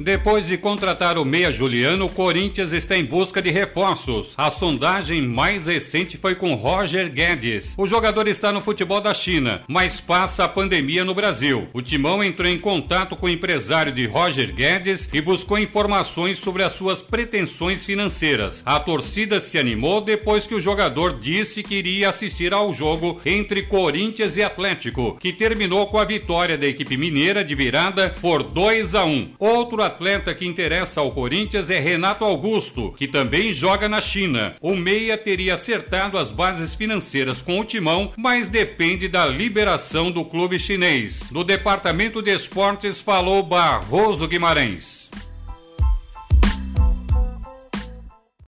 Depois de contratar o meia Juliano, o Corinthians está em busca de reforços. A sondagem mais recente foi com Roger Guedes. O jogador está no futebol da China, mas passa a pandemia no Brasil. O Timão entrou em contato com o empresário de Roger Guedes e buscou informações sobre as suas pretensões financeiras. A torcida se animou depois que o jogador disse que iria assistir ao jogo entre Corinthians e Atlético, que terminou com a vitória da equipe mineira de virada por 2 a 1. Outro atleta que interessa ao Corinthians é Renato Augusto, que também joga na China. O Meia teria acertado as bases financeiras com o Timão, mas depende da liberação do clube chinês. Do Departamento de Esportes falou Barroso Guimarães.